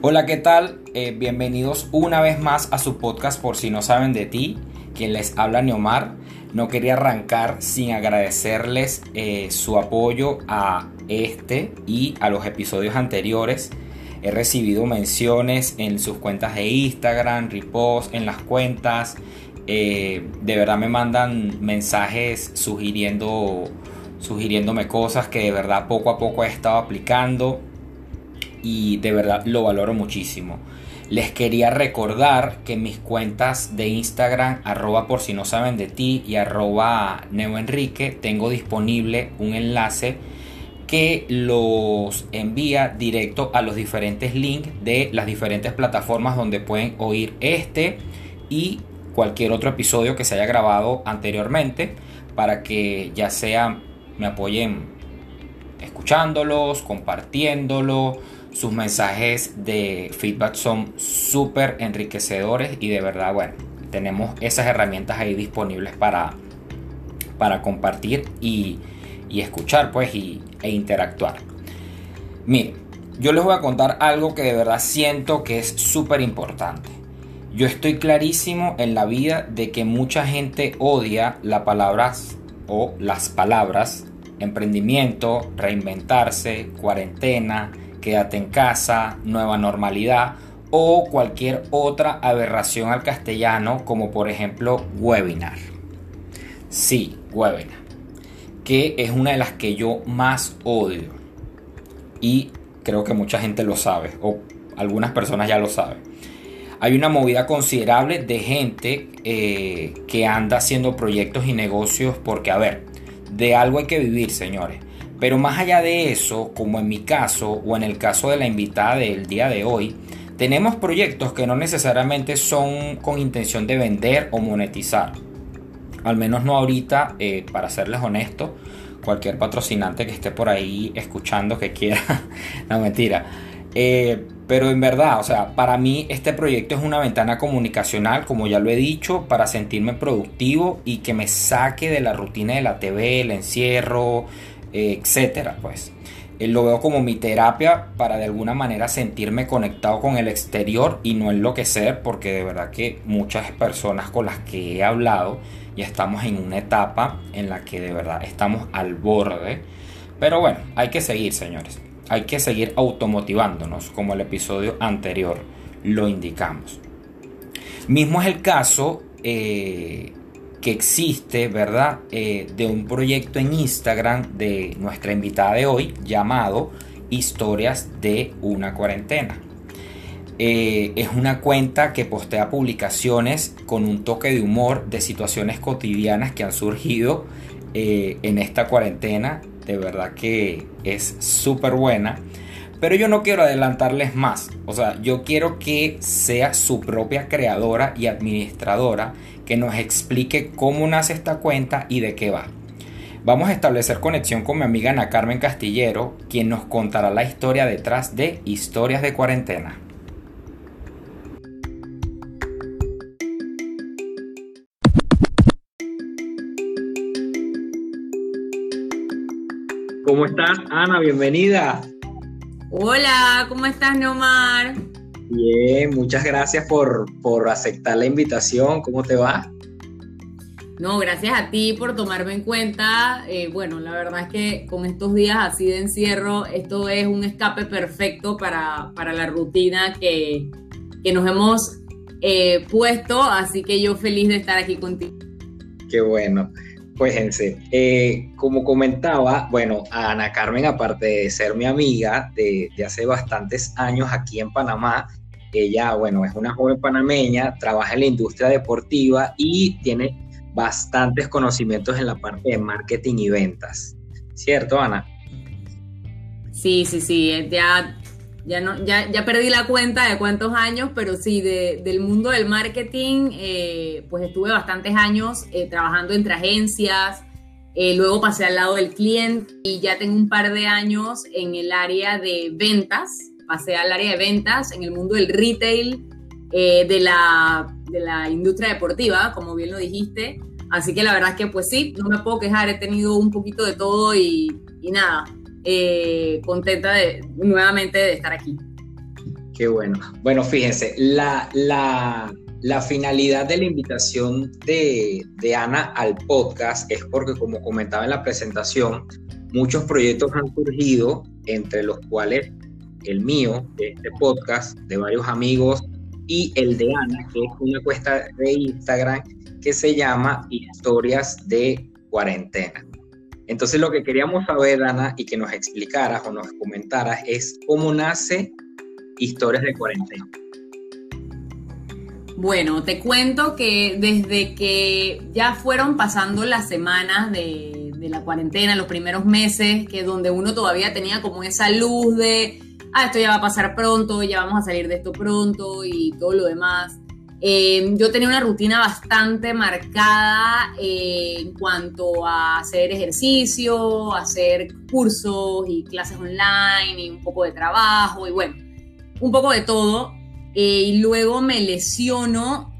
Hola, ¿qué tal? Eh, bienvenidos una vez más a su podcast por si no saben de ti. Quien les habla Neomar. No quería arrancar sin agradecerles eh, su apoyo a este y a los episodios anteriores. He recibido menciones en sus cuentas de Instagram, repost en las cuentas. Eh, de verdad me mandan mensajes sugiriendo, sugiriéndome cosas que de verdad poco a poco he estado aplicando y de verdad lo valoro muchísimo. Les quería recordar que mis cuentas de Instagram, arroba por si no saben de ti y arroba neoenrique, tengo disponible un enlace que los envía directo a los diferentes links de las diferentes plataformas donde pueden oír este y cualquier otro episodio que se haya grabado anteriormente para que ya sea me apoyen escuchándolos, compartiéndolo sus mensajes de feedback son súper enriquecedores y de verdad, bueno, tenemos esas herramientas ahí disponibles para, para compartir y, escuchar, pues, y, e interactuar. Miren, yo les voy a contar algo que de verdad siento que es súper importante. Yo estoy clarísimo en la vida de que mucha gente odia las palabras o las palabras emprendimiento, reinventarse, cuarentena, quédate en casa, nueva normalidad o cualquier otra aberración al castellano como por ejemplo webinar. Sí, webinar, que es una de las que yo más odio y creo que mucha gente lo sabe o algunas personas ya lo saben. Hay una movida considerable de gente eh, que anda haciendo proyectos y negocios porque, a ver, de algo hay que vivir, señores. Pero más allá de eso, como en mi caso o en el caso de la invitada del día de hoy, tenemos proyectos que no necesariamente son con intención de vender o monetizar. Al menos no ahorita, eh, para serles honesto, cualquier patrocinante que esté por ahí escuchando que quiera, no mentira. Eh, pero en verdad, o sea, para mí este proyecto es una ventana comunicacional, como ya lo he dicho, para sentirme productivo y que me saque de la rutina de la TV, el encierro, etcétera, pues. Eh, lo veo como mi terapia para de alguna manera sentirme conectado con el exterior y no enloquecer, porque de verdad que muchas personas con las que he hablado ya estamos en una etapa en la que de verdad estamos al borde. Pero bueno, hay que seguir, señores. Hay que seguir automotivándonos, como el episodio anterior lo indicamos. Mismo es el caso eh, existe, ¿verdad? Eh, de un proyecto en Instagram de nuestra invitada de hoy llamado Historias de una cuarentena. Eh, es una cuenta que postea publicaciones con un toque de humor de situaciones cotidianas que han surgido eh, en esta cuarentena. De verdad que es súper buena. Pero yo no quiero adelantarles más. O sea, yo quiero que sea su propia creadora y administradora que nos explique cómo nace esta cuenta y de qué va. Vamos a establecer conexión con mi amiga Ana Carmen Castillero, quien nos contará la historia detrás de Historias de Cuarentena. ¿Cómo estás, Ana? Bienvenida. Hola, ¿cómo estás, Neomar? Bien, muchas gracias por, aceptar la invitación. ¿Cómo te va? No, gracias a ti por tomarme en cuenta. Eh, bueno, la verdad es que con estos días así de encierro, esto es un escape perfecto para, la rutina que, nos hemos eh, puesto, así que yo feliz de estar aquí contigo. Qué bueno. Pues eh, como comentaba, bueno, Ana Carmen, aparte de ser mi amiga de, hace bastantes años aquí en Panamá, ella, bueno, es una joven panameña, trabaja en la industria deportiva y tiene bastantes conocimientos en la parte de marketing y ventas. ¿Cierto, Ana? Sí, sí, sí, ya ya, no, ya, ya perdí la cuenta de cuántos años, pero sí, del mundo del marketing, eh, pues estuve bastantes años eh, trabajando entre agencias, eh, luego pasé al lado del cliente y ya tengo un par de años en el área de ventas, pasé al área de ventas en el mundo del retail, de, la, de la industria deportiva, como bien lo dijiste. Así que la verdad es que pues sí, no me puedo quejar, he tenido un poquito de todo y, y nada, eh, contenta de nuevamente de estar aquí. Qué bueno. Bueno, fíjense, la, la, la finalidad de la invitación de, de, Ana al podcast es porque, como comentaba en la presentación, muchos proyectos han surgido, entre los cuales el mío, de este podcast, de varios amigos, y el de Ana, que es una cuesta de Instagram que se llama Historias de Cuarentena. Entonces lo que queríamos saber, Ana, y que nos explicaras o nos comentaras es cómo nace Historias de Cuarentena. Bueno, te cuento que desde que ya fueron pasando las semanas de, de la cuarentena, los primeros meses, que donde uno todavía tenía como esa luz de ah, esto ya va a pasar pronto, ya vamos a salir de esto pronto y todo lo demás. Eh, yo tenía una rutina bastante marcada eh, en cuanto a hacer ejercicio, hacer cursos y clases online y un poco de trabajo y bueno, un poco de todo. Eh, y luego me lesiono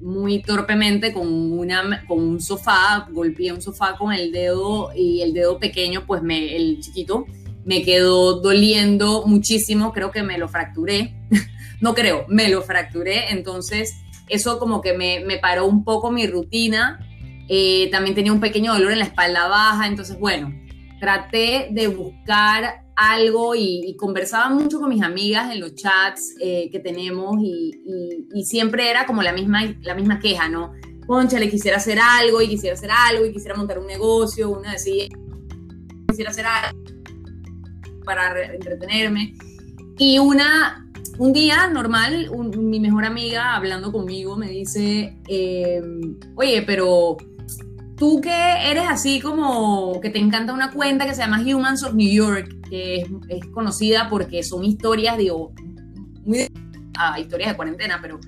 muy torpemente con, una, con un sofá, golpeé un sofá con el dedo y el dedo pequeño, pues me, el chiquito, me quedó doliendo muchísimo, creo que me lo fracturé, no creo, me lo fracturé, entonces eso como que me, paró un poco mi rutina, eh, también tenía un pequeño dolor en la espalda baja, entonces bueno, traté de buscar algo y, conversaba mucho con mis amigas en los chats eh, que tenemos y, siempre era como la misma, la misma queja, ¿no? Concha, le quisiera hacer algo y quisiera hacer algo y quisiera montar un negocio, una decía, quisiera hacer algo para entretenerme. Y una, un día normal, mi mejor amiga hablando conmigo me dice, em, oye, pero tú que eres así como que te encanta una cuenta que se llama Humans of New York, que es, conocida porque son historias, digo, ah, historias de cuarentena, pero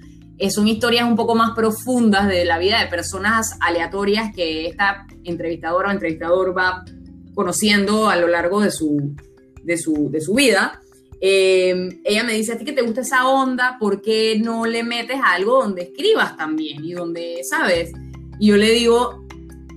son historias un poco más profundas de la vida de personas aleatorias que esta entrevistadora o entrevistador va conociendo a lo largo de su, de su, de su vida. Eh, ella me dice, a ti que te gusta esa onda, ¿por qué no le metes algo donde escribas también y donde, sabes? Y yo le digo,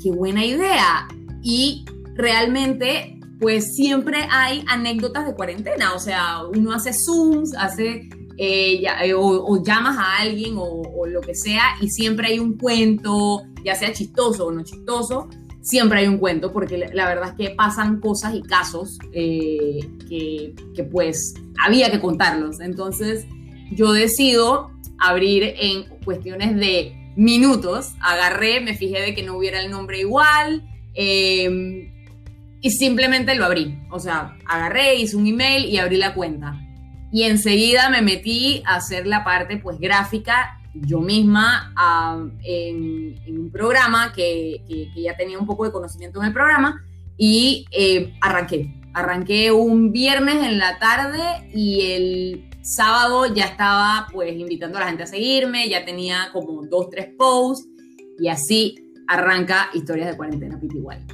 qué buena idea. Y realmente, pues siempre hay anécdotas de cuarentena, o sea, uno hace Zooms, hace... Eh, eh, o, llamas a alguien o, o lo que sea y siempre hay un cuento, ya sea chistoso o no chistoso, siempre hay un cuento, porque la verdad es que pasan cosas y casos eh, que, pues había que contarlos. Entonces yo decido abrir en cuestiones de minutos, agarré, me fijé de que no hubiera el nombre igual em, y simplemente lo abrí. O sea, agarré, hice un email y abrí la cuenta. Y enseguida me metí a hacer la parte pues gráfica yo misma en, un programa que, ya tenía un poco de conocimiento en el programa y eh, arranqué. Arranqué un viernes en la tarde y el sábado ya estaba pues invitando a la gente a seguirme, ya tenía como dos, tres posts y así arranca Historias de Cuarentena igual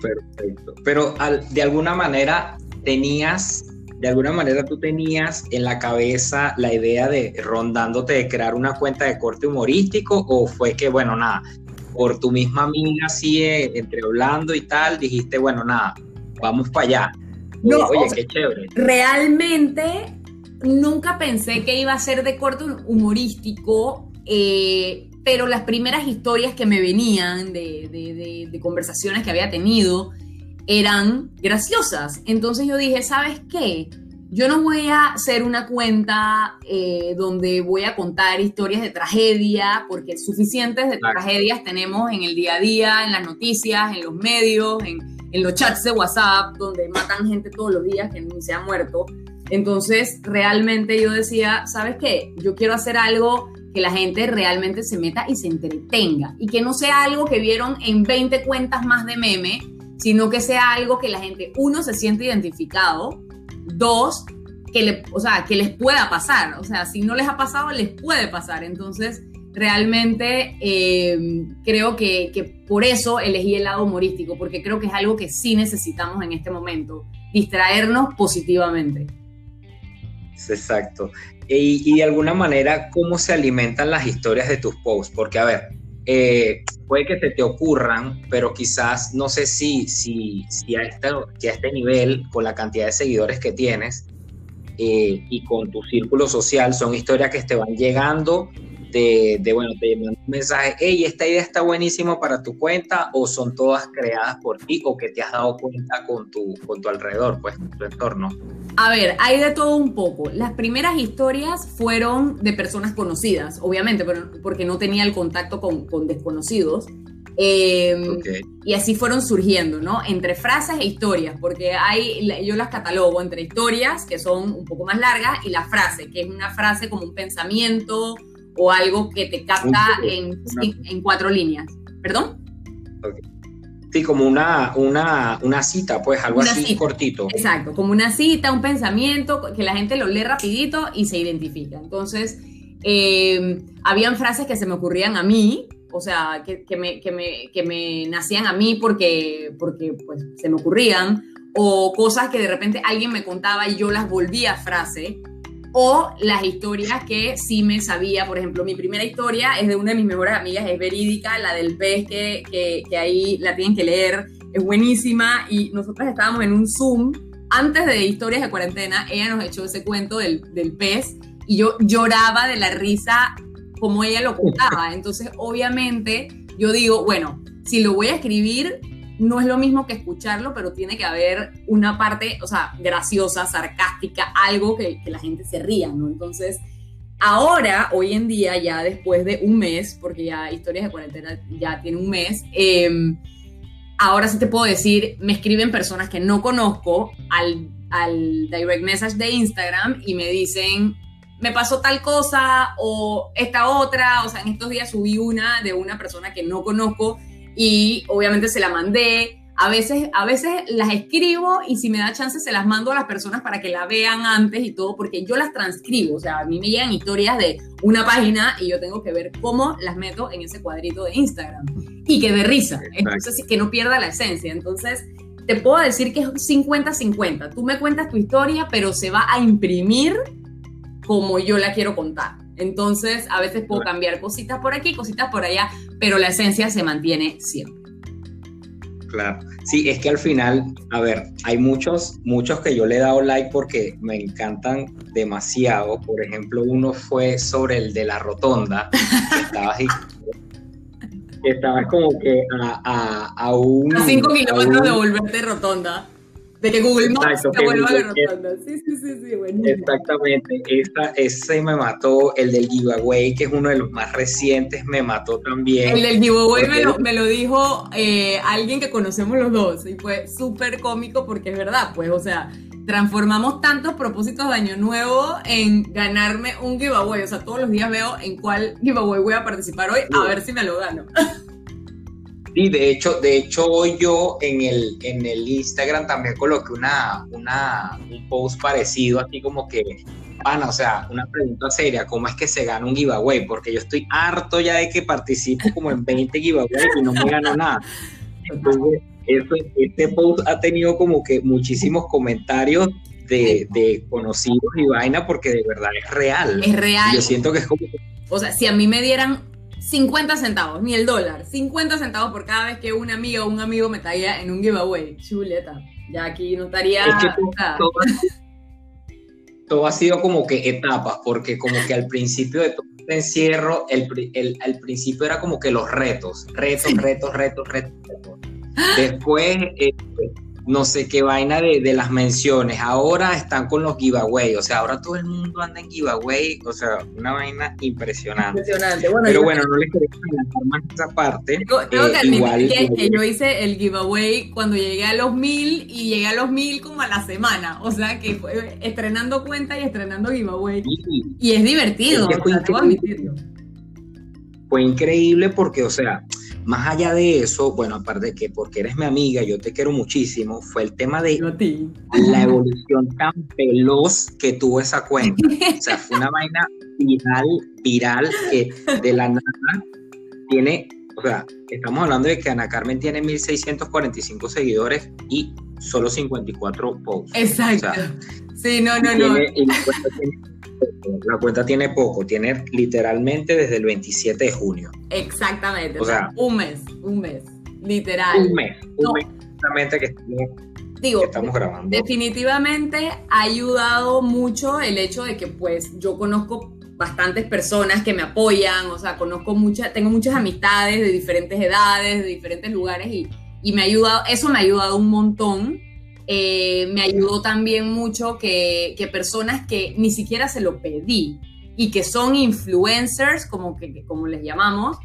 Perfecto. Pero de alguna manera tenías de alguna manera tú tenías en la cabeza la idea de rondándote de crear una cuenta de corte humorístico o fue que, bueno, nada, por tu misma amiga así, eh, entre hablando y tal, dijiste, bueno, nada, vamos para allá. No, Oye, qué chévere. Realmente nunca pensé que iba a ser de corte humorístico, eh, pero las primeras historias que me venían de, de conversaciones que había tenido, eran graciosas. Entonces yo dije, ¿sabes qué? Yo no voy a hacer una cuenta eh, donde voy a contar historias de tragedia, porque suficientes de tragedias tenemos en el día a día, en las noticias, en los medios, en, en los chats de WhatsApp, donde matan gente todos los días que ni se ha muerto. Entonces, realmente yo decía, ¿sabes qué? Yo quiero hacer algo que la gente realmente se meta y se entretenga y que no sea algo que vieron en 20 cuentas más de meme, sino que sea algo que la gente, uno, se siente identificado, dos, que, le, o sea, que les pueda pasar. O sea, si no les ha pasado, les puede pasar. Entonces, realmente em, creo que, que, por eso elegí el lado humorístico, porque creo que es algo que sí necesitamos en este momento, distraernos positivamente. Exacto. Y, y de alguna manera, ¿cómo se alimentan las historias de tus posts? Porque, a ver, eh, puede que se te ocurran, pero quizás no sé si, si, si, a este, a este nivel, con la cantidad de seguidores que tienes, eh, y con tu círculo social, son historias que te van llegando de, de, bueno, te mandan un mensaje, hey, esta idea está buenísima para tu cuenta, o son todas creadas por ti, o que te has dado cuenta con tu, con tu alrededor, pues, tu entorno. A ver, hay de todo un poco. Las primeras historias fueron de personas conocidas, obviamente, pero porque no tenía el contacto con, con desconocidos. Eh, Y así fueron surgiendo, ¿no? Entre frases e historias, porque hay, yo las catalogo entre historias, que son un poco más largas, y la frase, que es una frase como un pensamiento o algo que te capta en, en, cuatro líneas. ¿Perdón? Sí, como una, una, una cita, pues algo así cortito. Exacto, como una cita, un pensamiento, que la gente lo lee rapidito y se identifica. Entonces, eh, habían frases que se me ocurrían a mí, o sea, que, que, me, que, me, que, me, nacían a mí porque, porque pues, se me ocurrían, o cosas que de repente alguien me contaba y yo las volvía a frase, o las historias que sí me sabía, por ejemplo, mi primera historia es de una de mis mejores amigas, es verídica, la del pez que, que, ahí la tienen que leer, es buenísima, y nosotros estábamos en un Zoom, antes de historias de cuarentena, ella nos echó ese cuento del, del pez, y yo lloraba de la risa como ella lo contaba. Entonces, obviamente, yo digo, bueno, si lo voy a escribir, no es lo mismo que escucharlo, pero tiene que haber una parte, o sea, graciosa, sarcástica, algo que, la gente se ría, ¿no? Entonces, ahora, hoy en día, ya después de un mes, porque ya Historias de Cuarentena ya tiene un mes, em, ahora sí te puedo decir, me escriben personas que no conozco al, al direct message de Instagram y me dicen, me pasó tal cosa o esta otra, o sea, en estos días subí una de una persona que no conozco y obviamente se la mandé. A veces, a veces las escribo y si me da chance se las mando a las personas para que la vean antes y todo, porque yo las transcribo. O sea, a mí me llegan historias de una página y yo tengo que ver cómo las meto en ese cuadrito de Instagram. Y que de risa. Entonces, que no pierda la esencia. Entonces, te puedo decir que es 50-50. Tú me cuentas tu historia, pero se va a imprimir como yo la quiero contar. Entonces, a veces puedo cambiar cositas por aquí, cositas por allá, pero la esencia se mantiene siempre. Claro, sí, es que al final, a ver, hay muchos, muchos que yo le he dado like porque me encantan demasiado. Por ejemplo, uno fue sobre el de la rotonda, que estaba así, que estaba como que a, a, a un... A cinco kilómetros de volverte rotonda. De que Google Maps te vuelva a la rotonda. Sí, sí, sí, sí, buenísimo. Exactamente. ese me mató. El del giveaway, que es uno de los más recientes, me mató también. El del giveaway me lo, me lo, dijo eh, alguien que conocemos los dos y fue súper cómico porque es verdad, pues, o sea, transformamos tantos propósitos de año nuevo en ganarme un giveaway. O sea, todos los días veo en cuál giveaway voy a participar hoy, a ver si me lo gano. Sí, de hecho, de hecho hoy yo en el, en el Instagram también coloqué una, una, un post parecido, así como que, pana, o sea, una pregunta seria, ¿cómo es que se gana un giveaway? Porque yo estoy harto ya de que participo como en 20 giveaways y no me gano nada. Entonces, este post ha tenido como que muchísimos comentarios de, de, conocidos y vaina porque de verdad es real. Es real. Yo siento que es como... O sea, si a mí me dieran 50 centavos, ni el dólar, 50 centavos por cada vez que una amiga o un amigo me traía en un giveaway. Chuleta, ya aquí no estaría... todo, ha sido como que etapas, porque como que al principio de todo este encierro, el, el, principio era como que los retos, retos, retos, retos, retos. Después... Eh, no sé qué vaina de, de, las menciones. Ahora están con los giveaway, o sea, ahora todo el mundo anda en giveaway, o sea, una vaina impresionante. Impresionante. Bueno, Pero bueno, no les quería adelantar más esa parte. Tengo, eh, que admitir que, que, yo hice el giveaway cuando llegué a los mil y llegué a los mil como a la semana, o sea, que fue estrenando cuenta y estrenando giveaway. Y es divertido, es o sea, admitirlo. Fue increíble porque, o sea, más allá de eso, bueno, aparte de que porque eres mi amiga, yo te quiero muchísimo, fue el tema de la evolución tan veloz que tuvo esa cuenta. O sea, fue una vaina viral, viral, que de la nada tiene, o sea, estamos hablando de que Ana Carmen tiene 1645 seguidores y solo 54 posts. Exacto. sí, no, no, no. La cuenta tiene poco, tiene literalmente desde el 27 de junio. Exactamente, o sea, un mes, un mes, literal. Un mes, un mes exactamente que digo, estamos grabando. definitivamente ha ayudado mucho el hecho de que pues yo conozco bastantes personas que me apoyan, o sea, conozco muchas, tengo muchas amistades de diferentes edades, de diferentes lugares y, y me ha ayudado, eso me ha ayudado un montón. Eh, me ayudó también mucho que, personas que ni siquiera se lo pedí y que son influencers, como, que, como les llamamos,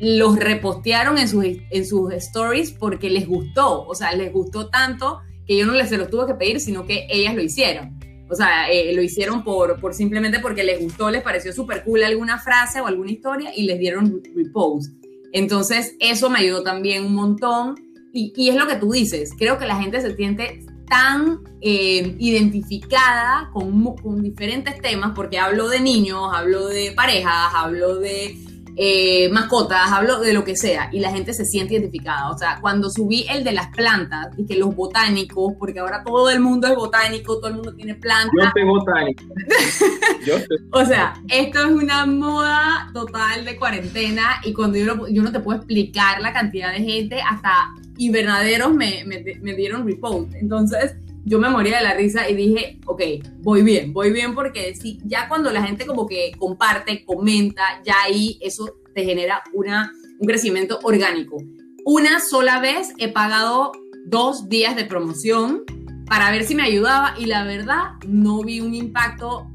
los repostearon en sus, en sus stories porque les gustó, o sea, les gustó tanto que yo no les se los tuve que pedir, sino que ellas lo hicieron. O sea, eh, lo hicieron por, por simplemente porque les gustó, les pareció súper cool alguna frase o alguna historia y les dieron repost. Entonces, eso me ayudó también un montón. Y, y, es lo que tú dices, creo que la gente se siente tan eh, identificada con, con diferentes temas, porque hablo de niños, hablo de parejas, hablo de eh, mascotas, hablo de lo que sea, y la gente se siente identificada. O sea, cuando subí el de las plantas y que los botánicos, porque ahora todo el mundo es botánico, todo el mundo tiene plantas. Yo soy botánico. O sea, esto es una moda total de cuarentena y cuando yo, yo no te puedo explicar la cantidad de gente, hasta invernaderos me, me, me dieron repost. Entonces, yo me moría de la risa y dije, ok, voy bien, voy bien porque sí, ya cuando la gente como que comparte, comenta, ya ahí eso te genera una, un crecimiento orgánico. Una sola vez he pagado dos días de promoción para ver si me ayudaba y la verdad no vi un impacto,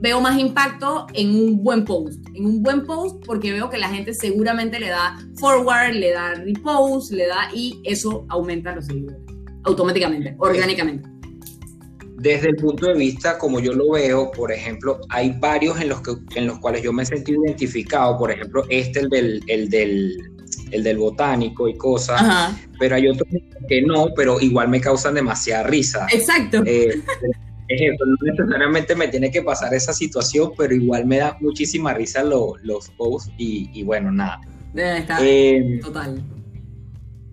veo más impacto en un buen post, en un buen post porque veo que la gente seguramente le da forward, le da repost, le da y eso aumenta los seguidores automáticamente, orgánicamente. Desde el punto de vista, como yo lo veo, por ejemplo, hay varios en los, que, en los cuales yo me he sentido identificado, por ejemplo, este, el del, el del, el del botánico y cosas, pero hay otros que no, pero igual me causan demasiada risa. Exacto. Eh, no necesariamente me tiene que pasar esa situación, pero igual me da muchísima risa los posts y, bueno, nada. Eh, total.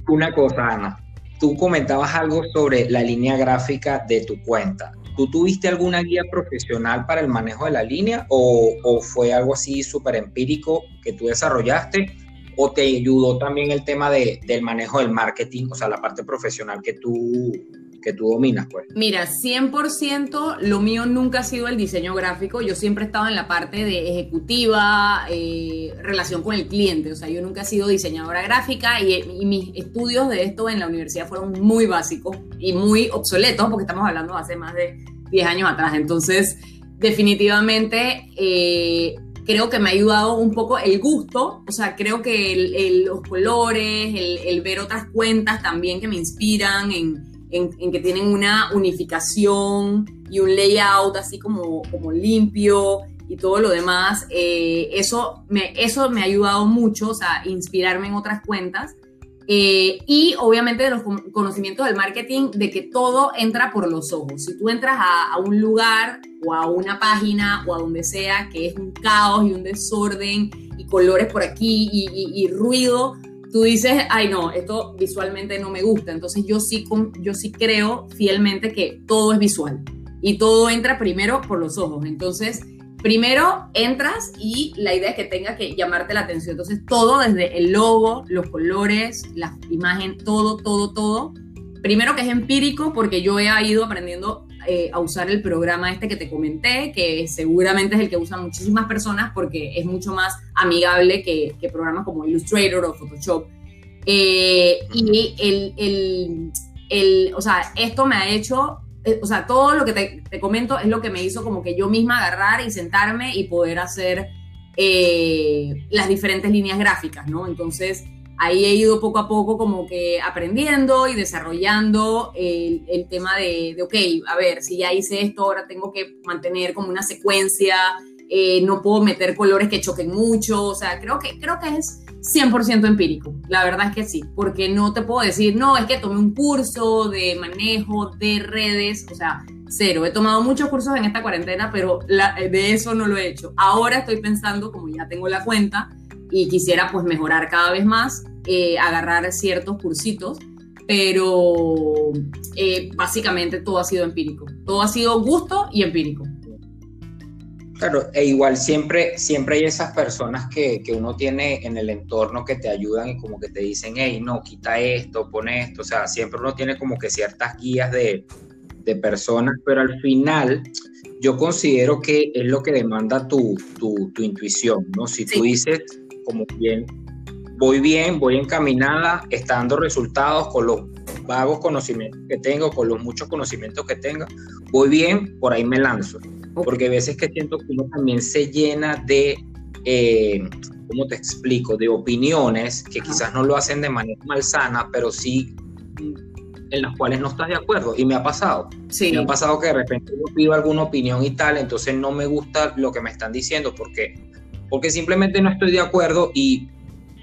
Una cosa, Ana tú comentabas algo sobre la línea gráfica de tu cuenta. ¿Tú tuviste alguna guía profesional para el manejo de la línea o, fue algo así súper empírico que tú desarrollaste? ¿O te ayudó también el tema de, del manejo del marketing, o sea, la parte profesional que tú, que tú dominas, pues? Mira, 100% lo mío nunca ha sido el diseño gráfico. Yo siempre he estado en la parte de ejecutiva, eh, relación con el cliente. O sea, yo nunca he sido diseñadora gráfica y, mis estudios de esto en la universidad fueron muy básicos y muy obsoletos porque estamos hablando hace más de 10 años atrás. Entonces, definitivamente... Eh, creo que me ha ayudado un poco el gusto, o sea, creo que los colores, el, ver otras cuentas también que me inspiran en, en, que tienen una unificación y un layout así como, como limpio y todo lo demás, eh, eso, me, eso me ha ayudado mucho, o sea, inspirarme en otras cuentas. Eh, y obviamente de los conocimientos del marketing, de que todo entra por los ojos. Si tú entras a, un lugar o a una página o a donde sea que es un caos y un desorden y colores por aquí y ruido, tú dices, ay no, esto visualmente no me gusta. Entonces yo sí, yo sí creo fielmente que todo es visual y todo entra primero por los ojos. Entonces, primero entras y la idea es que tenga que llamarte la atención. Entonces, todo desde el logo, los colores, la imagen, todo, todo, todo. Primero que es empírico porque yo he ido aprendiendo eh, a usar el programa este que te comenté, que seguramente es el que usan muchísimas personas porque es mucho más amigable que, programas como Illustrator o Photoshop. Eh, y el, el, el, o sea, esto me ha hecho, eh, o sea, todo lo que te, te, comento es lo que me hizo como que yo misma agarrar y sentarme y poder hacer las diferentes líneas gráficas, ¿no? Entonces, ahí he ido poco a poco como que aprendiendo y desarrollando el, el tema de, de, ok, a ver, si ya hice esto, ahora tengo que mantener como una secuencia, eh, no puedo meter colores que choquen mucho, o sea, creo que, creo que es 100% empírico, la verdad es que sí, porque no te puedo decir, no, es que tomé un curso de manejo de redes, o sea, cero, he tomado muchos cursos en esta cuarentena, pero de eso no lo he hecho. Ahora estoy pensando, como ya tengo la cuenta, y quisiera pues mejorar cada vez más, eh, agarrar ciertos cursitos, pero eh, básicamente todo ha sido empírico. Todo ha sido gusto y empírico. Claro, e igual siempre, siempre hay esas personas que, que, uno tiene en el entorno que te ayudan y como que te dicen, hey, no, quita esto, pone esto, o sea, siempre uno tiene como que ciertas guías de, de personas, pero al final yo considero que es lo que demanda tu, tu, tu intuición, ¿no? Si tú dices, como bien, voy bien, voy encaminada, está dando resultados con los vagos conocimientos que tengo, con los muchos conocimientos que tengo, voy bien, por ahí me lanzo. Porque a veces que siento que uno también se llena de, eh, ¿cómo te explico?, de opiniones que quizás no lo hacen de manera malsana, pero sí en las cuales no estás de acuerdo. Y me ha pasado. Sí. Me ha pasado que de repente yo pido alguna opinión y tal, entonces no me gusta lo que me están diciendo porque, porque simplemente no estoy de acuerdo y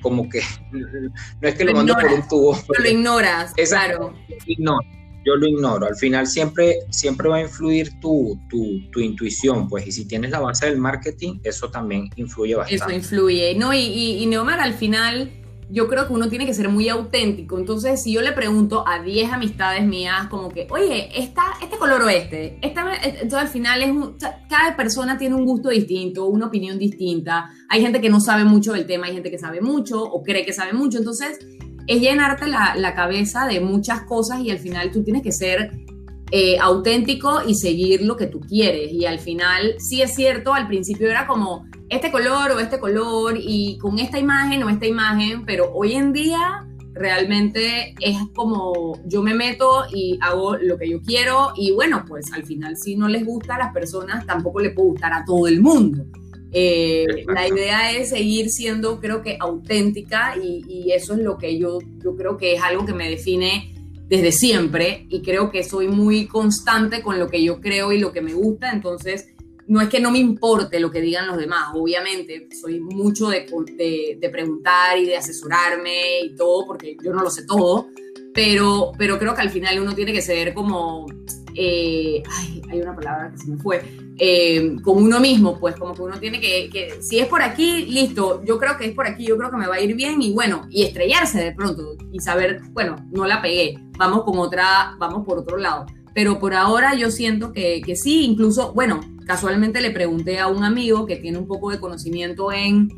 como que no es que lo, mando por un tubo. lo ignoras, claro. No, yo lo ignoro. Al final siempre, siempre va a influir tu, tu, tu, intuición, pues, y si tienes la base del marketing, eso también influye bastante. Eso influye, ¿no? Y, y, y Neomar, al final yo creo que uno tiene que ser muy auténtico. Entonces, si yo le pregunto a 10 amistades mías, como que, oye, esta, este color o este, entonces al final es cada persona tiene un gusto distinto, una opinión distinta. Hay gente que no sabe mucho del tema, hay gente que sabe mucho o cree que sabe mucho. Entonces, es llenarte la, la cabeza de muchas cosas y al final tú tienes que ser eh, auténtico y seguir lo que tú quieres. Y al final, sí es cierto, al principio era como este color o este color y con esta imagen o esta imagen, pero hoy en día realmente es como yo me meto y hago lo que yo quiero y bueno, pues al final si no les gusta a las personas, tampoco le puede gustar a todo el mundo. Eh, la idea es seguir siendo, creo que, auténtica y, y, eso es lo que yo, yo creo que es algo que me define desde siempre y creo que soy muy constante con lo que yo creo y lo que me gusta, entonces no es que no me importe lo que digan los demás, obviamente soy mucho de, de, preguntar y de asesorarme y todo, porque yo no lo sé todo, pero, pero creo que al final uno tiene que ser como, eh, ay, hay una palabra que se me fue, eh, con uno mismo, pues como que uno tiene que, que, si es por aquí, listo, yo creo que es por aquí, yo creo que me va a ir bien y bueno, y estrellarse de pronto y saber, bueno, no la pegué, vamos con otra, vamos por otro lado. Pero por ahora yo siento que, que sí, incluso, bueno, casualmente le pregunté a un amigo que tiene un poco de conocimiento en,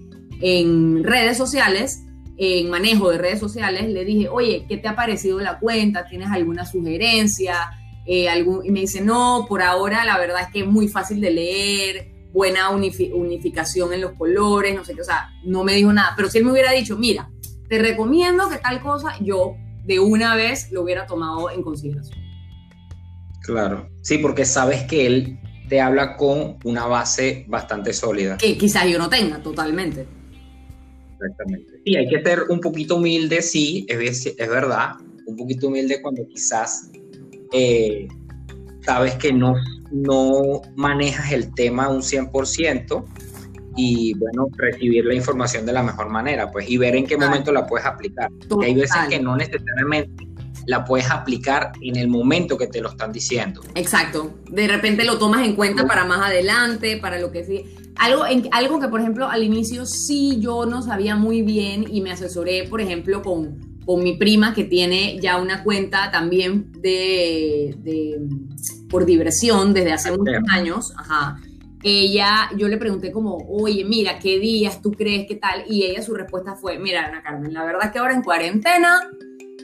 en redes sociales, en manejo de redes sociales, le dije, oye, ¿qué te ha parecido la cuenta? ¿Tienes alguna sugerencia? Eh, algún, y me dice, no, por ahora la verdad es que es muy fácil de leer, buena unificación en los colores, no sé qué, o sea, no me dijo nada, pero si él me hubiera dicho, mira, te recomiendo que tal cosa, yo de una vez lo hubiera tomado en consideración. Claro, sí, porque sabes que él te habla con una base bastante sólida. Que quizás yo no tenga totalmente. Exactamente. Sí, hay que ser un poquito humilde, sí, es, es verdad, un poquito humilde cuando quizás eh, sabes que no, no manejas el tema un 100% y bueno, recibir la información de la mejor manera, pues, y ver en qué momento la puedes aplicar. hay veces que no necesariamente la puedes aplicar en el momento que te lo están diciendo. Exacto. De repente lo tomas en cuenta para más adelante, para lo que sí. Algo, en, algo que, por ejemplo, al inicio sí yo no sabía muy bien y me asesoré, por ejemplo, con con mi prima que tiene ya una cuenta también de, por diversión desde hace muchos años. Ajá. Ella, yo le pregunté como, oye, mira, ¿qué días tú crees que tal? Y ella su respuesta fue, mira, Ana Carmen, la verdad es que ahora en cuarentena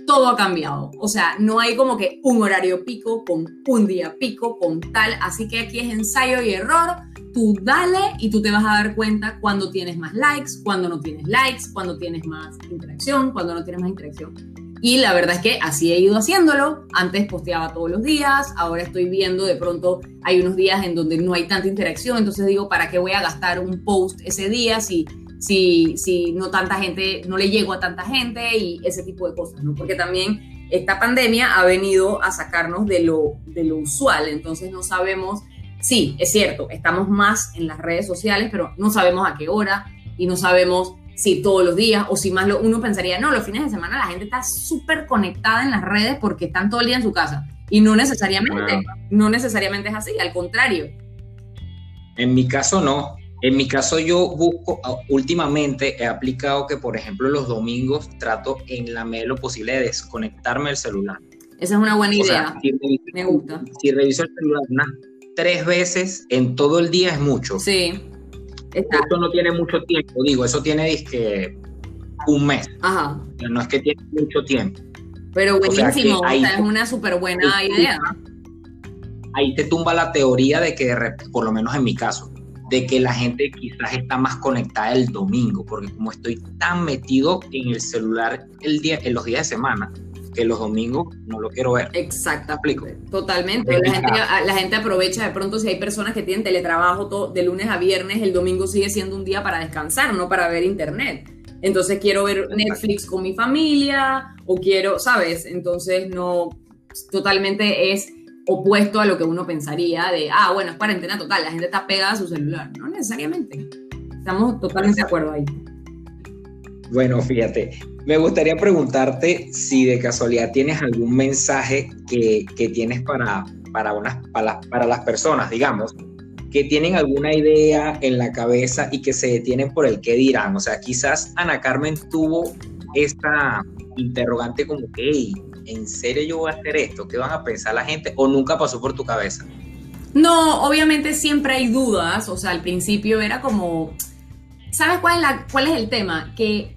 todo ha cambiado. O sea, no hay como que un horario pico con un día pico con tal. Así que aquí es ensayo y error tú dale y tú te vas a dar cuenta cuando tienes más likes, cuando no tienes likes, cuando tienes más interacción, cuando no tienes más interacción. Y la verdad es que así he ido haciéndolo. Antes posteaba todos los días, ahora estoy viendo de pronto hay unos días en donde no hay tanta interacción, entonces digo, ¿para qué voy a gastar un post ese día si, si, si no tanta gente, no le llego a tanta gente y ese tipo de cosas, ¿no? Porque también esta pandemia ha venido a sacarnos de lo, de lo usual, entonces no sabemos sí, es cierto, estamos más en las redes sociales, pero no sabemos a qué hora y no sabemos si todos los días o si más lo, uno pensaría, no, los fines de semana la gente está súper conectada en las redes porque están todo el día en su casa. Y no necesariamente, no necesariamente es así, al contrario. En mi caso no. En mi caso yo busco, ah, últimamente he aplicado que, por ejemplo, los domingos trato en la medida de lo posible de desconectarme del celular. Esa es una buena idea. Me gusta. Si reviso el celular tres veces en todo el día es mucho. Sí. Esto no tiene mucho tiempo, digo, eso tiene disque un mes. Ajá. No es que tiene mucho tiempo. Pero buenísimo, o sea, es una súper buena idea. Ahí te tumba la teoría de que, por lo menos en mi caso, de que la gente quizás está más conectada el domingo, porque como estoy tan metido en el celular el día, en los días de semana, que los domingos no lo quiero ver. Exacto. Totalmente. La gente, la gente, aprovecha de pronto si hay personas que tienen teletrabajo todo, de lunes a viernes, el domingo sigue siendo un día para descansar, no para ver internet. Entonces quiero ver Netflix con mi familia o quiero, ¿sabes? Entonces no, totalmente es opuesto a lo que uno pensaría de, ah, bueno, es cuarentena total, la gente está pegada a su celular. No necesariamente. Estamos totalmente de acuerdo ahí. Bueno, fíjate, me gustaría preguntarte si de casualidad tienes algún mensaje que, tienes para, para, unas, para, para las personas, digamos, que tienen alguna idea en la cabeza y que se detienen por el qué dirán. O sea, quizás Ana Carmen tuvo esta interrogante como que, hey, ¿en serio yo voy a hacer esto? ¿Qué van a pensar la gente? ¿O nunca pasó por tu cabeza? No, obviamente siempre hay dudas. O sea, al principio era como, ¿sabes cuál es, la, cuál es el tema? Que,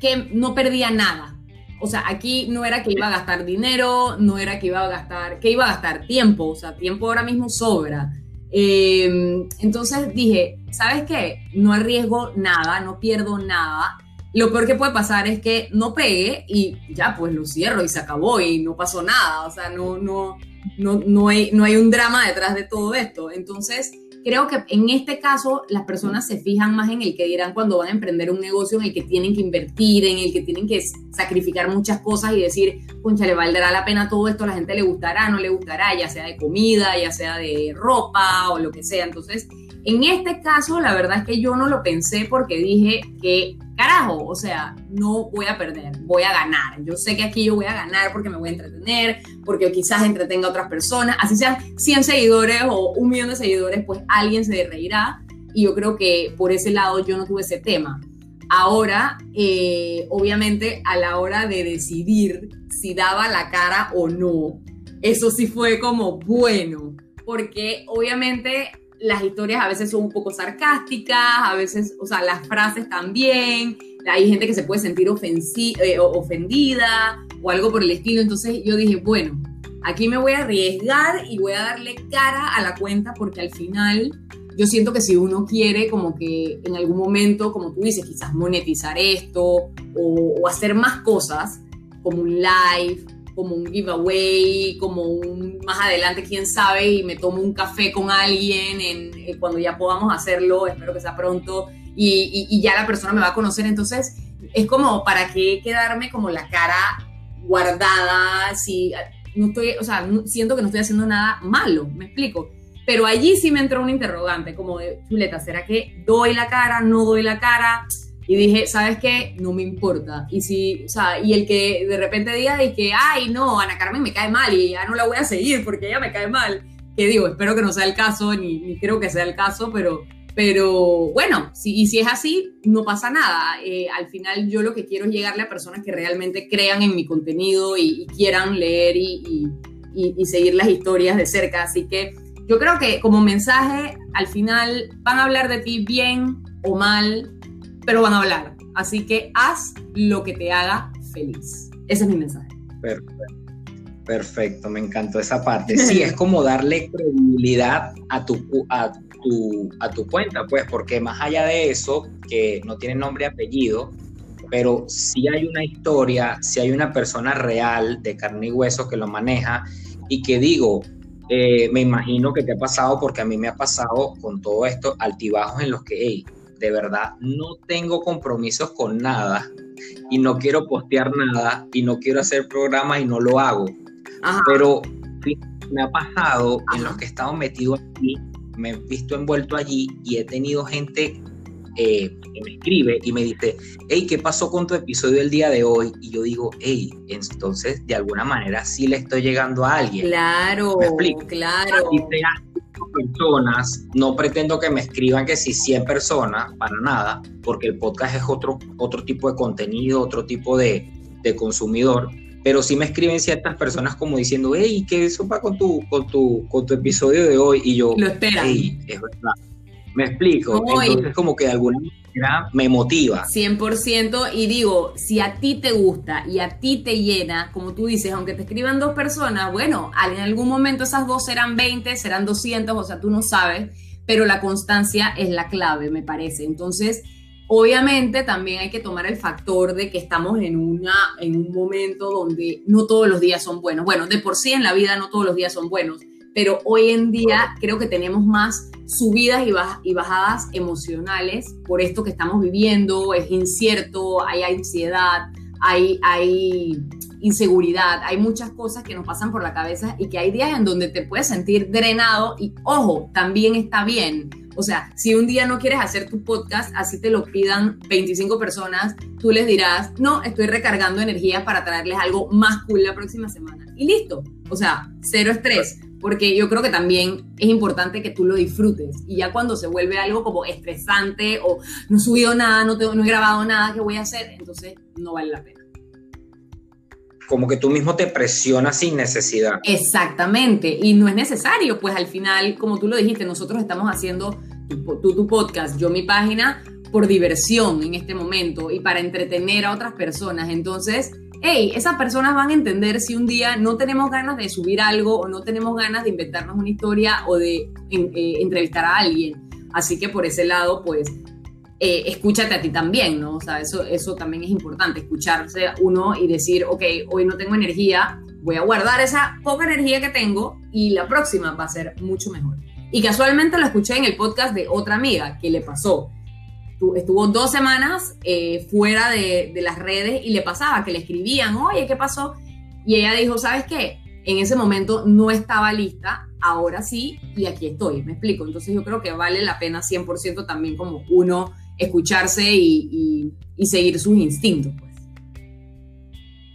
que no perdía nada. O sea, aquí no era que iba a gastar dinero, no era que iba a gastar, que iba a gastar tiempo. O sea, tiempo ahora mismo sobra. Em, entonces dije, ¿sabes qué? No arriesgo nada, no pierdo nada. Lo peor que puede pasar es que no pegue y ya, pues lo cierro y se acabó y no pasó nada. O sea, no, no, no, no, hay, no hay un drama detrás de todo esto. Entonces, creo que en este caso las personas se fijan más en el que dirán cuando van a emprender un negocio en el que tienen que invertir, en el que tienen que sacrificar muchas cosas y decir, concha, le valdrá la pena todo esto, la gente le gustará, no le gustará, ya sea de comida, ya sea de ropa o lo que sea. Entonces, en este caso, la verdad es que yo no lo pensé porque dije que, carajo, o sea, no voy a perder, voy a ganar. Yo sé que aquí yo voy a ganar porque me voy a entretener, porque quizás entretenga a otras personas, así sean 100 seguidores o un millón de seguidores, pues alguien se reirá. Y yo creo que por ese lado yo no tuve ese tema. Ahora, eh, obviamente, a la hora de decidir si daba la cara o no, eso sí fue como bueno, porque obviamente las historias a veces son un poco sarcásticas, a veces, o sea, las frases también, hay gente que se puede sentir eh, ofendida o algo por el estilo, entonces yo dije, bueno, aquí me voy a arriesgar y voy a darle cara a la cuenta porque al final yo siento que si uno quiere como que en algún momento, como tú dices, quizás monetizar esto o, o hacer más cosas, como un live como un giveaway, como un más adelante, quién sabe, y me tomo un café con alguien en, eh, cuando ya podamos hacerlo, espero que sea pronto, y, y, ya la persona me va a conocer. Entonces, es como, ¿para qué quedarme como la cara guardada? Si no estoy, o sea, siento que no estoy haciendo nada malo, me explico. Pero allí sí me entró un interrogante, como de, chuleta, ¿será que doy la cara, no doy la cara? Y dije, ¿sabes qué? No me importa. Y si, o sea, y el que de repente diga y que, ay, no, Ana Carmen me cae mal y ya no la voy a seguir porque ella me cae mal. Que digo, espero que no sea el caso, ni, ni creo que sea el caso, pero, pero bueno, si, y si es así, no pasa nada. Eh, al final yo lo que quiero es llegarle a personas que realmente crean en mi contenido y, quieran leer y, y, y seguir las historias de cerca. Así que yo creo que como mensaje, al final van a hablar de ti bien o mal, pero van a hablar. Así que haz lo que te haga feliz. Ese es mi mensaje. Perfecto. me encantó esa parte. Sí, es como darle credibilidad a tu, a, tu, a tu cuenta, pues, porque más allá de eso, que no tiene nombre y apellido, pero si hay una historia, si hay una persona real de carne y hueso que lo maneja y que digo, eh, me imagino que te ha pasado, porque a mí me ha pasado con todo esto, altibajos en los que, hey, de verdad no tengo compromisos con nada y no quiero postear nada y no quiero hacer programas y no lo hago. Pero me ha pasado en los que he estado metido aquí, me he visto envuelto allí y he tenido gente eh, que me escribe y me dice, hey, ¿qué pasó con tu episodio del día de hoy? Y yo digo, hey, entonces de alguna manera sí le estoy llegando a alguien. Claro, claro personas, no pretendo que me escriban que si 100 personas, para nada, porque el podcast es otro, otro tipo de contenido, otro tipo de, de consumidor, pero sí me escriben ciertas personas como diciendo, hey, ¿qué eso va con tu, con tu, con tu episodio de hoy? Y yo, Lo esperan. "Ey, es verdad. Me explico. No, y- Entonces, como que de alguna manera me motiva. 100% y digo, si a ti te gusta y a ti te llena, como tú dices, aunque te escriban dos personas, bueno, en algún momento esas dos serán 20, serán 200, o sea, tú no sabes, pero la constancia es la clave, me parece. Entonces, obviamente también hay que tomar el factor de que estamos en, una, en un momento donde no todos los días son buenos. Bueno, de por sí en la vida no todos los días son buenos, pero hoy en día creo que tenemos más subidas y, baj- y bajadas emocionales por esto que estamos viviendo, es incierto, hay ansiedad, hay, hay inseguridad, hay muchas cosas que nos pasan por la cabeza y que hay días en donde te puedes sentir drenado y ojo, también está bien. O sea, si un día no quieres hacer tu podcast, así te lo pidan 25 personas, tú les dirás, no, estoy recargando energía para traerles algo más cool la próxima semana. Y listo. O sea, cero estrés porque yo creo que también es importante que tú lo disfrutes y ya cuando se vuelve algo como estresante o no he subido nada, no, tengo, no he grabado nada, ¿qué voy a hacer? Entonces no vale la pena. Como que tú mismo te presionas sin necesidad. Exactamente, y no es necesario, pues al final, como tú lo dijiste, nosotros estamos haciendo tu, tu, tu podcast, yo mi página, por diversión en este momento y para entretener a otras personas. Entonces, hey, esas personas van a entender si un día no tenemos ganas de subir algo o no tenemos ganas de inventarnos una historia o de en- eh, entrevistar a alguien. Así que por ese lado, pues, eh, escúchate a ti también, ¿no? O sea, eso, eso también es importante, escucharse uno y decir, ok, hoy no tengo energía, voy a guardar esa poca energía que tengo y la próxima va a ser mucho mejor. Y casualmente lo escuché en el podcast de otra amiga que le pasó. Tu- Estuvo dos semanas eh, fuera de, de las redes y le pasaba que le escribían, oye, ¿qué pasó? Y ella dijo, ¿sabes qué? En ese momento no estaba lista, ahora sí, y aquí estoy, me explico. Entonces yo creo que vale la pena 100% también como uno escucharse y, y- y seguir sus instintos, pues.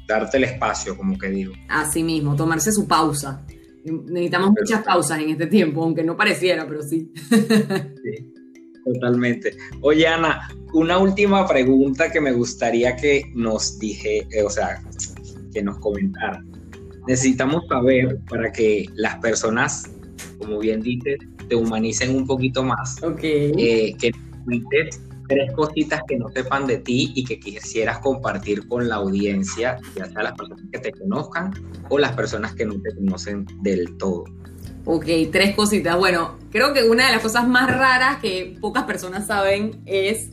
Darte el espacio, como que digo. Así mismo, tomarse su pausa. Necesitamos muchas pausas en este tiempo, aunque no pareciera, pero sí. Sí, totalmente. Oye, Ana, una última pregunta que me gustaría que nos dije, eh, o sea, que nos comentara. Necesitamos saber para que las personas, como bien dices, te humanicen un poquito más, Ok. eh, que nos cuentes tres cositas que no sepan de ti y que quisieras compartir con la audiencia, ya sea las personas que te conozcan o las personas que no te conocen del todo. Ok, tres cositas. Bueno, creo que una de las cosas más raras que pocas personas saben es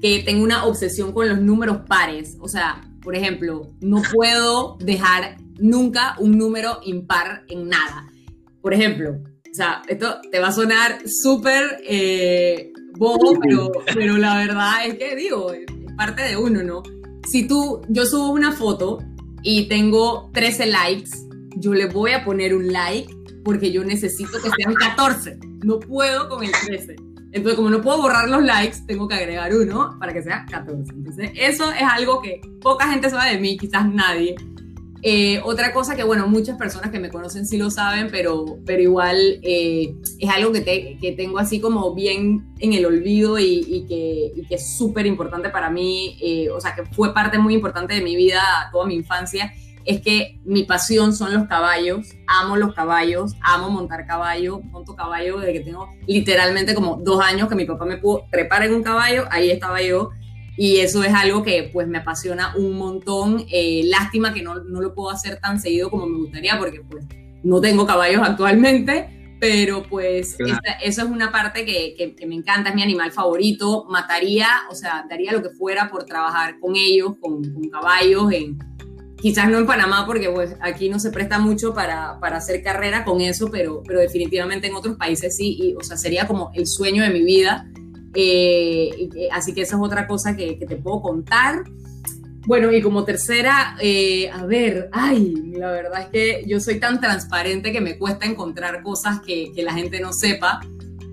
que tengo una obsesión con los números pares. O sea, por ejemplo, no puedo dejar nunca un número impar en nada. Por ejemplo, o sea, esto te va a sonar súper eh, bobo, pero, pero la verdad es que digo, es parte de uno, ¿no? Si tú, yo subo una foto y tengo 13 likes, yo le voy a poner un like porque yo necesito que sean 14. No puedo con el 13. Entonces, como no puedo borrar los likes, tengo que agregar uno para que sea 14. Entonces, eso es algo que poca gente sabe de mí, quizás nadie. Eh, otra cosa que, bueno, muchas personas que me conocen sí lo saben, pero, pero igual eh, es algo que, te- que tengo así como bien en el olvido y, y que, y que es súper importante para mí, eh, o sea, que fue parte muy importante de mi vida, toda mi infancia, es que mi pasión son los caballos, amo los caballos, amo montar caballo, monto caballo desde que tengo literalmente como dos años que mi papá me pudo trepar en un caballo, ahí estaba yo, y eso es algo que pues me apasiona un montón, Eh, lástima que no, no lo puedo hacer tan seguido como me gustaría porque pues no tengo caballos actualmente, pero pues Claro. eso es una parte que, que- que me encanta, es mi animal favorito, mataría, o sea, daría lo que fuera por trabajar con ellos, con, con caballos, en, quizás no en Panamá porque pues aquí no se presta mucho para, para hacer carrera con eso, pero, pero definitivamente en otros países sí, y, o sea, sería como el sueño de mi vida. Eh, que- así que esa es otra cosa que, que te puedo contar. Bueno, y como tercera, eh, a ver, ay, la verdad es que yo soy tan transparente que me cuesta encontrar cosas que, que la gente no sepa.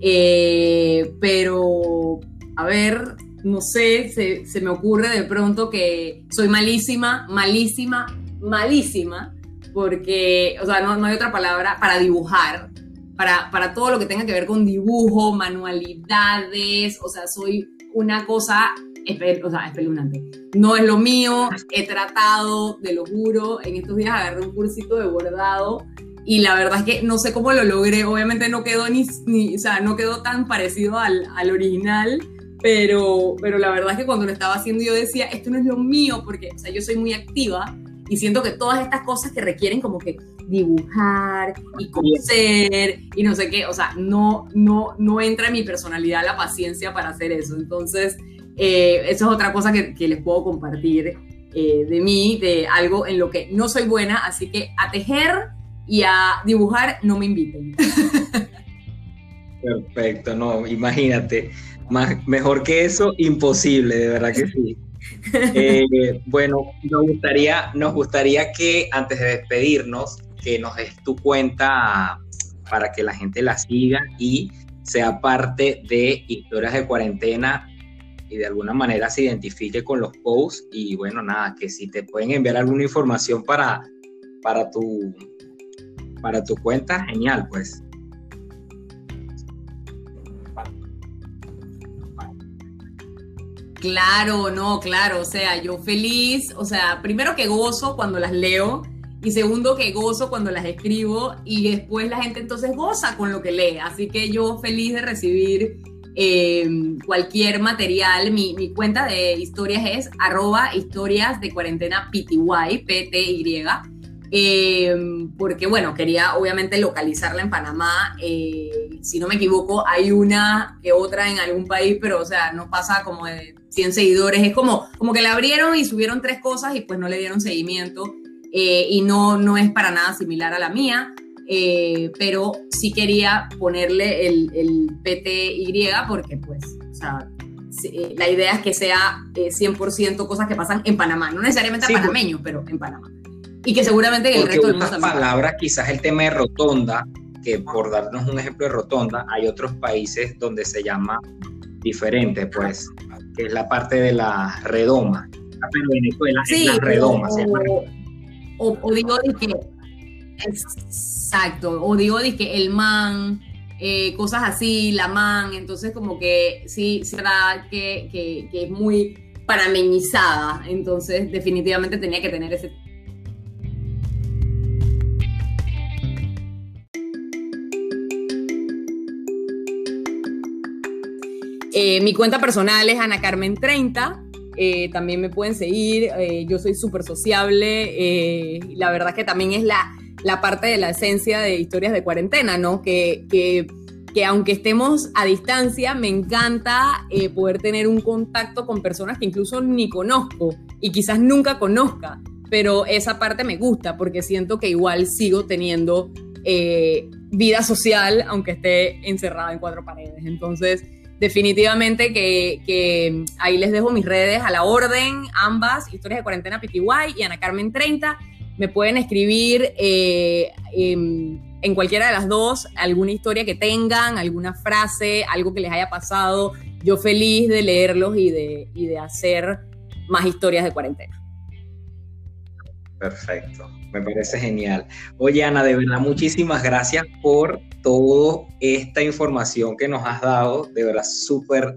Eh, pero, a ver, no sé, se, se me ocurre de pronto que soy malísima, malísima, malísima, porque, o sea, no, no hay otra palabra para dibujar, para, para todo lo que tenga que ver con dibujo, manualidades, o sea, soy una cosa o sea, espeluznante. No es lo mío, he tratado, te lo juro, en estos días agarré un cursito de bordado y la verdad es que no sé cómo lo logré, obviamente no quedó ni, o sea, no quedó tan parecido al, al original, pero, pero la verdad es que cuando lo estaba haciendo yo decía, esto no es lo mío, porque, o sea, yo soy muy activa y siento que todas estas cosas que requieren como que dibujar y coser y no sé qué, o sea, no, no, no entra en mi personalidad la paciencia para hacer eso. Entonces, eh, eso es otra cosa que, que les puedo compartir eh, de mí, de algo en lo que no soy buena, así que a tejer y a dibujar no me inviten. Perfecto, no, imagínate, más, mejor que eso, imposible, de verdad que sí. Eh, bueno, nos gustaría, nos gustaría que antes de despedirnos, que nos des tu cuenta para que la gente la siga y sea parte de historias de cuarentena y de alguna manera se identifique con los posts y bueno, nada, que si te pueden enviar alguna información para, para, tu, para tu cuenta, genial, pues. Claro, no, claro, o sea, yo feliz, o sea, primero que gozo cuando las leo y segundo que gozo cuando las escribo y después la gente entonces goza con lo que lee, así que yo feliz de recibir eh, cualquier material, mi, cuenta de historias es arroba historias de cuarentena PTY, PTY, eh, porque bueno, quería obviamente localizarla en Panamá. Eh, si no me equivoco, hay una que otra en algún país, pero o sea, no pasa como de 100 seguidores. Es como, como que la abrieron y subieron tres cosas y pues no le dieron seguimiento. Eh, y no, no es para nada similar a la mía. pero sí quería ponerle el, el PTY porque pues, o sea, la idea es que sea 100% cosas que pasan en Panamá, no necesariamente a pues. panameños, pero en Panamá y que seguramente en el resto del mundo palabras, quizás el tema de rotonda, que por darnos un ejemplo de rotonda, hay otros países donde se llama diferente, pues, que es la parte de la redoma. Ah, pero Venezuela es la redoma. O, o, digo que, exacto, o digo que el man, eh, cosas así, la man, entonces como que sí, será que, que, que es muy parameñizada, entonces definitivamente tenía que tener ese Eh, mi cuenta personal es Ana Carmen 30. Eh, también me pueden seguir. Eh, yo soy súper sociable. la verdad que también es la, la, parte de la esencia de historias de cuarentena, ¿no? Que, que, que aunque estemos a distancia, me encanta poder tener un contacto con personas que incluso ni conozco y quizás nunca conozca. Pero esa parte me gusta porque siento que igual sigo teniendo vida social, aunque esté encerrada en cuatro paredes. Entonces, definitivamente que, ahí les dejo mis redes a la orden, ambas, Historias de Cuarentena PTY y Ana Carmen 30. Me pueden escribir eh, en, cualquiera de las dos alguna historia que tengan, alguna frase, algo que les haya pasado. Yo feliz de leerlos y de, y de hacer más historias de cuarentena. Perfecto, me parece genial. Oye, Ana, de verdad, muchísimas gracias por toda esta información que nos has dado. De verdad, súper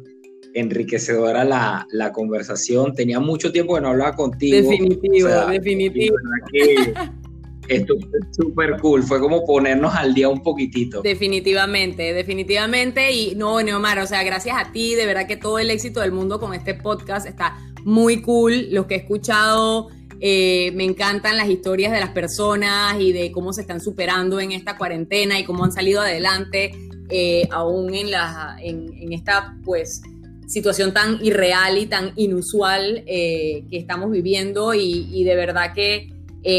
enriquecedora la, la, conversación. Tenía mucho tiempo que no hablaba contigo. Definitivo, definitivo. esto es súper cool, fue como ponernos al día un poquitito. Definitivamente, definitivamente. Y no, Neomar, o sea, gracias a ti, de verdad que todo el éxito del mundo con este podcast está muy cool. Los que he escuchado eh, me encantan las historias de las personas y de cómo se están superando en esta cuarentena y cómo han salido adelante eh, aún en, esta pues situación tan irreal y tan inusual eh, que estamos viviendo. Y, de verdad que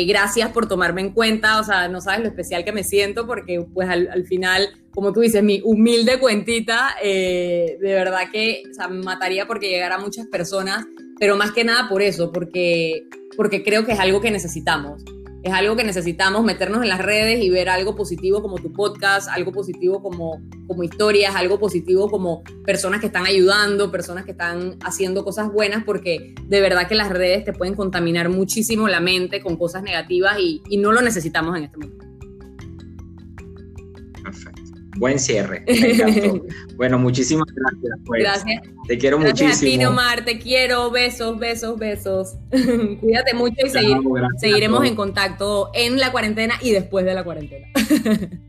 gracias por tomarme en cuenta, o sea, no sabes lo especial que me siento porque pues al, final, como tú dices, mi humilde cuentita, de verdad que me mataría porque llegara a muchas personas, pero más que nada por eso, porque porque creo que es algo que necesitamos. Es algo que necesitamos meternos en las redes y ver algo positivo como tu podcast, algo positivo como, como historias, algo positivo como personas que están ayudando, personas que están haciendo cosas buenas, porque de verdad que las redes te pueden contaminar muchísimo la mente con cosas negativas y, y no lo necesitamos en este momento. Buen cierre. Me encantó. bueno, muchísimas gracias. Pues. Gracias. Te quiero gracias muchísimo. A ti, Omar, te quiero. Besos, besos, besos. Cuídate mucho y seguir, seguiremos en contacto en la cuarentena y después de la cuarentena.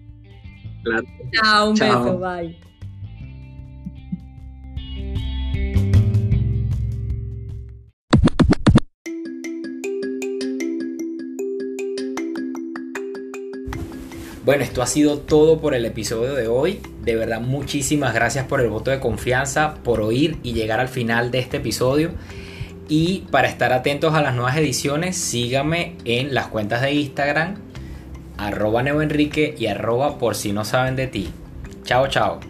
Claro. Chao, un Chao. beso, bye. Bueno, esto ha sido todo por el episodio de hoy. De verdad, muchísimas gracias por el voto de confianza, por oír y llegar al final de este episodio. Y para estar atentos a las nuevas ediciones, síganme en las cuentas de Instagram, arroba neoenrique y arroba por si no saben de ti. Chao, chao.